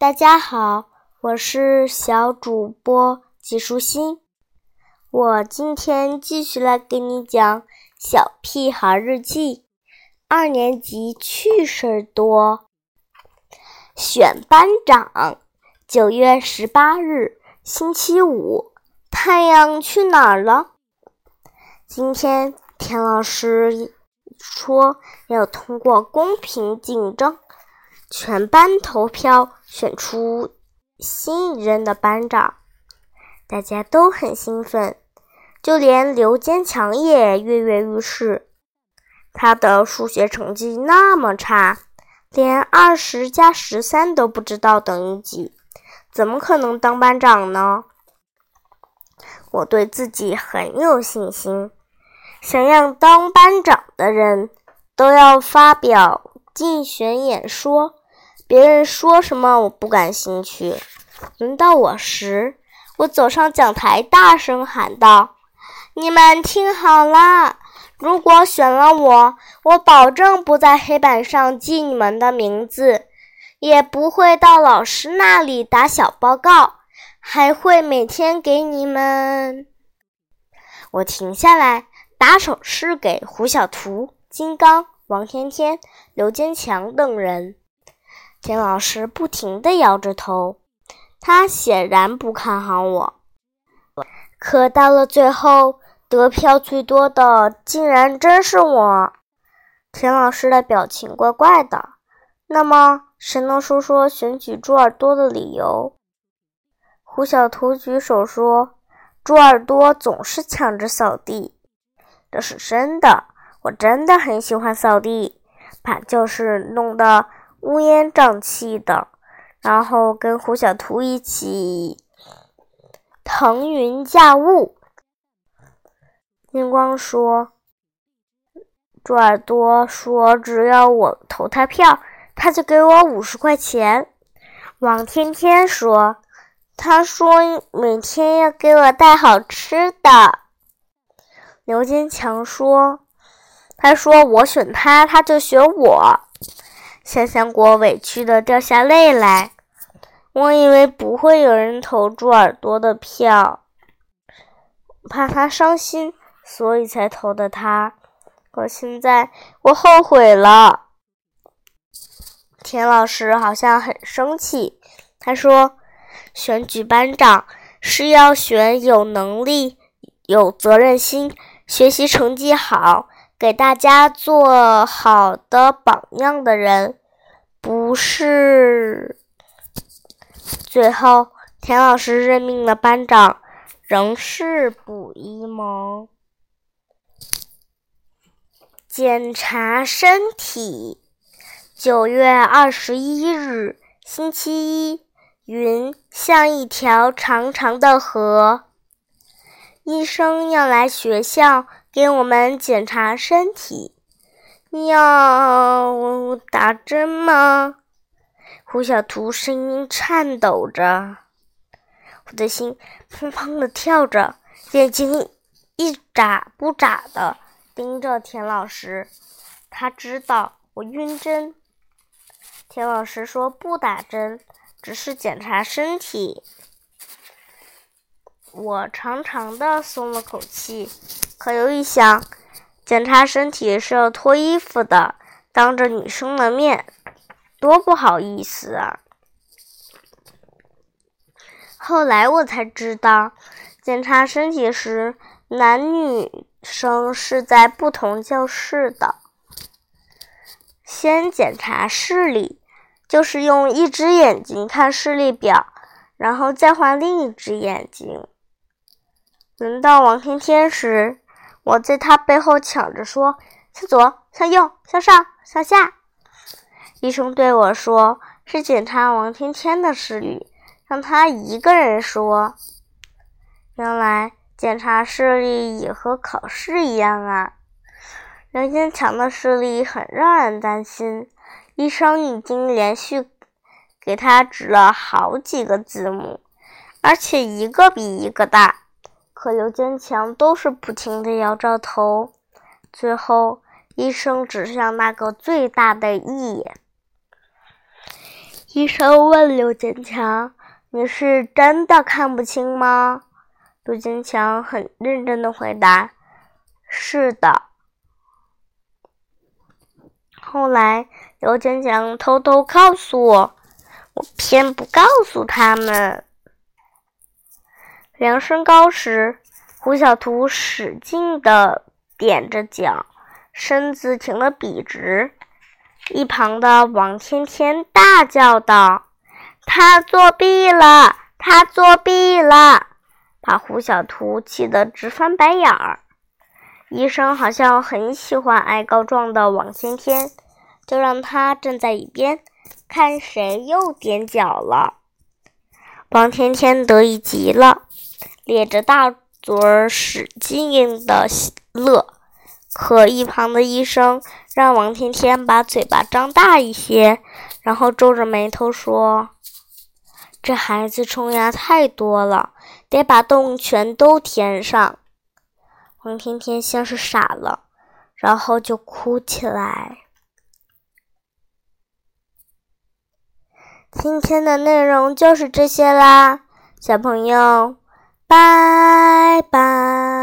大家好，我是小主播纪舒心。我今天继续来给你讲《小屁孩日记》二年级趣事儿多。选班长，九月十八日，星期五。太阳去哪儿了？今天田老师说要通过公平竞争，全班投票选出新一任的班长。大家都很兴奋，就连刘坚强也跃跃欲试。他的数学成绩那么差，连二十加十三都不知道等于几，怎么可能当班长呢？我对自己很有信心。想要当班长的人都要发表竞选演说，别人说什么我不感兴趣。轮到我时，我走上讲台，大声喊道：“你们听好了！如果选了我，我保证不在黑板上记你们的名字，也不会到老师那里打小报告，还会每天给你们……”我停下来，打手势给胡小图、金刚、王天天、刘坚强等人。田老师不停地摇着头。他显然不看好我，可到了最后，得票最多的竟然真是我。田老师的表情怪怪的。那么，谁能说说选举猪耳朵的理由？胡小图举手说：“猪耳朵总是抢着扫地。”这是真的，我真的很喜欢扫地，把教室弄得乌烟瘴气的。然后跟胡小图一起腾云驾雾。金光说：“猪耳朵说，只要我投他票，他就给我五十块钱。”王天天说：“他说每天要给我带好吃的。”刘坚强说：“他说我选他，他就选我。”香香果委屈的掉下泪来。我以为不会有人投猪耳朵的票，怕他伤心，所以才投的他。可现在我后悔了。田老师好像很生气，他说：“选举班长是要选有能力、有责任心、学习成绩好、给大家做好的榜样的人。”不是。最后，田老师任命的班长仍是卜一萌。检查身体。九月二十一日，星期一。云像一条长长的河。医生要来学校给我们检查身体。要打针吗？胡小图声音颤抖着，我的心砰砰的跳着，眼睛一眨不眨的盯着田老师。他知道我晕针。田老师说不打针，只是检查身体。我长长的松了口气，可又一想。检查身体是要脱衣服的，当着女生的面，多不好意思啊！后来我才知道，检查身体时，男女生是在不同教室的。先检查视力，就是用一只眼睛看视力表，然后再换另一只眼睛。轮到王天天时。我在他背后抢着说：“向左，向右，向上，向下。”医生对我说：“是检查王天天的视力，让他一个人说。”原来检查视力也和考试一样啊！刘坚强的视力很让人担心，医生已经连续给他指了好几个字母，而且一个比一个大。可刘坚强都是不停的摇着头，最后医生指向那个最大的 E。医生问刘坚强：“你是真的看不清吗？”刘坚强很认真的回答：“是的。”后来，刘坚强偷偷告诉我，我偏不告诉他们。量身高时，胡小图使劲的踮着脚，身子挺得笔直。一旁的王天天大叫道：“他作弊了！他作弊了！”把胡小图气得直翻白眼儿。医生好像很喜欢爱告状的王天天，就让他站在一边，看谁又踮脚了。王天天得意极了，咧着大嘴儿使劲的乐。可一旁的医生让王天天把嘴巴张大一些，然后皱着眉头说：“这孩子虫牙太多了，得把洞全都填上。”王天天像是傻了，然后就哭起来。今天的内容就是这些啦，小朋友，拜拜。